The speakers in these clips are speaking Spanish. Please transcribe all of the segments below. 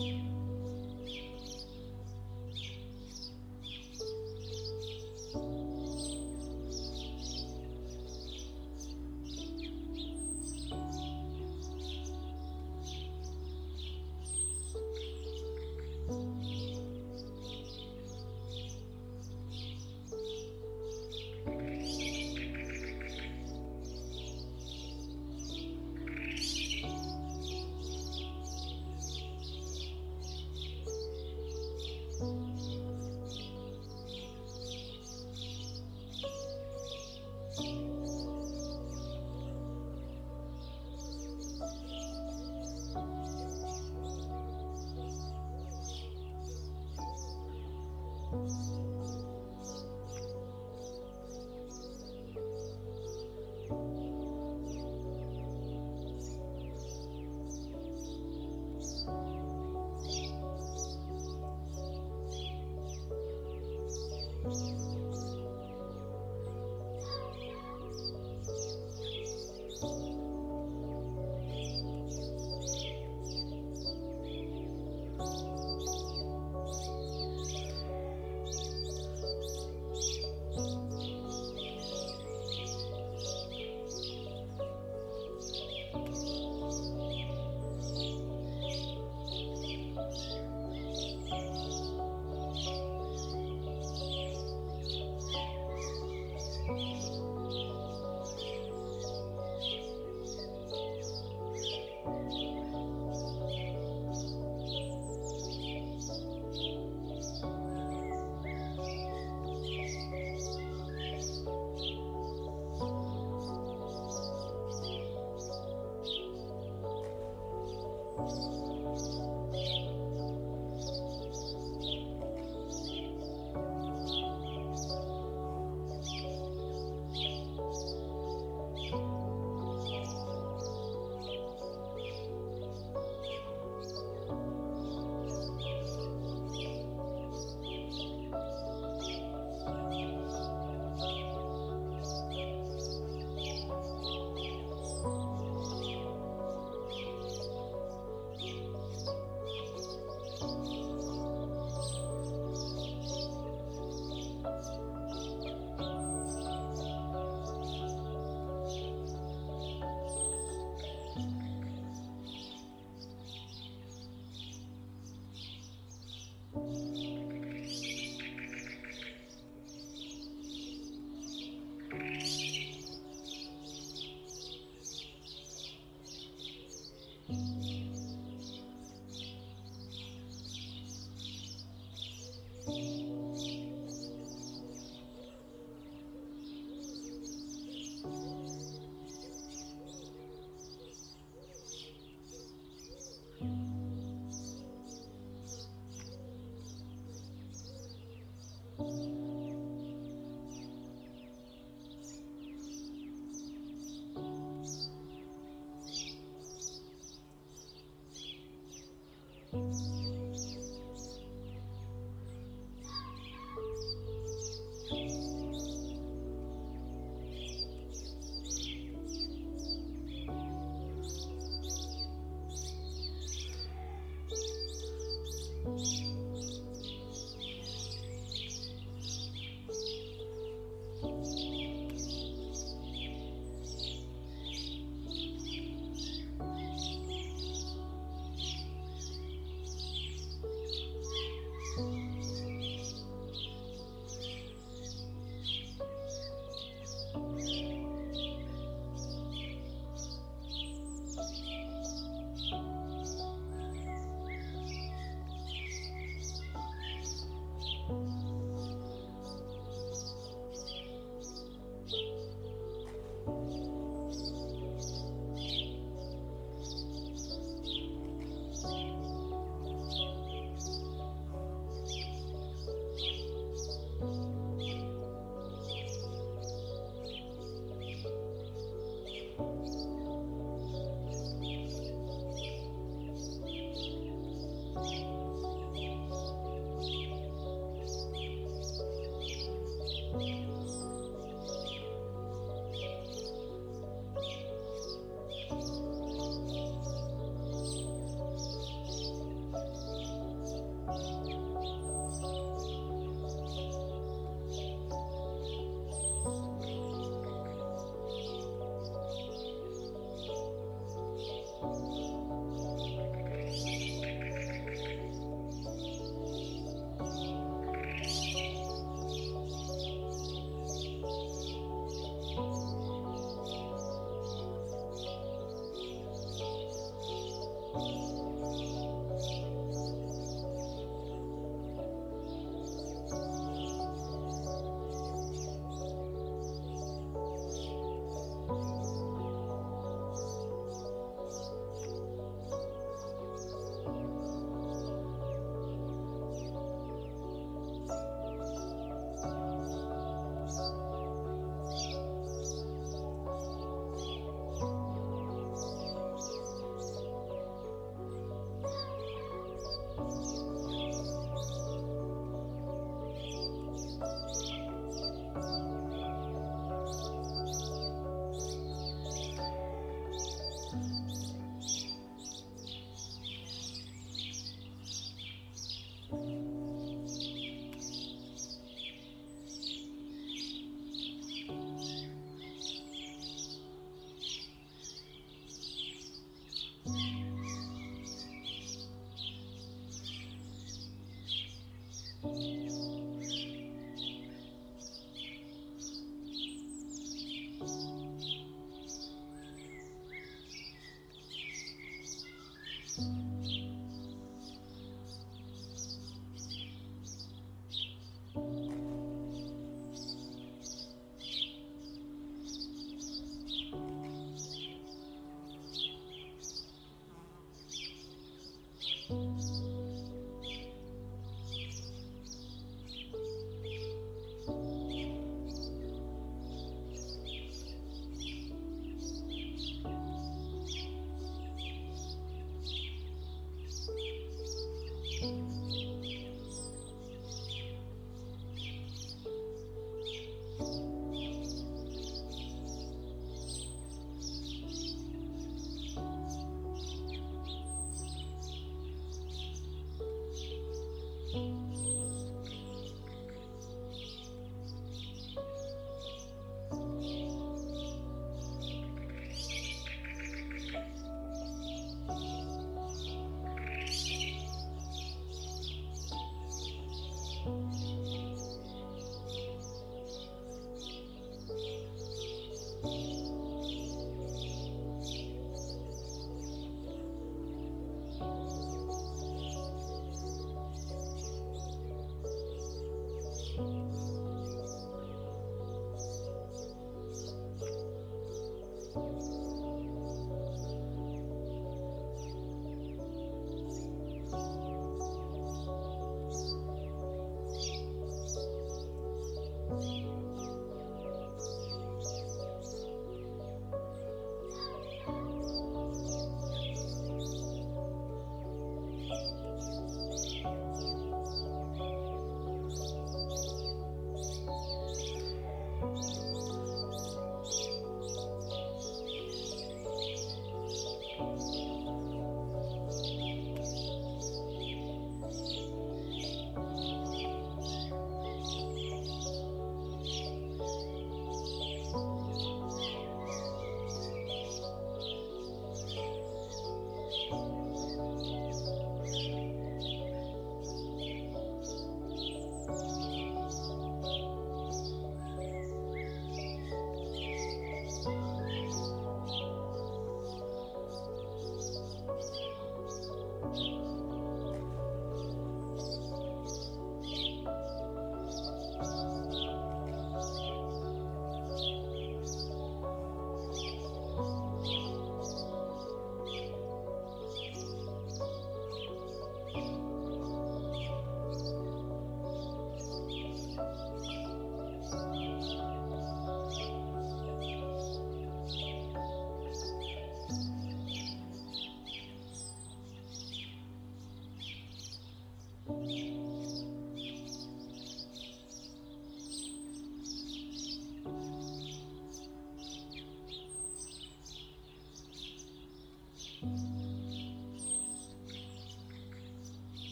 you.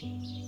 Música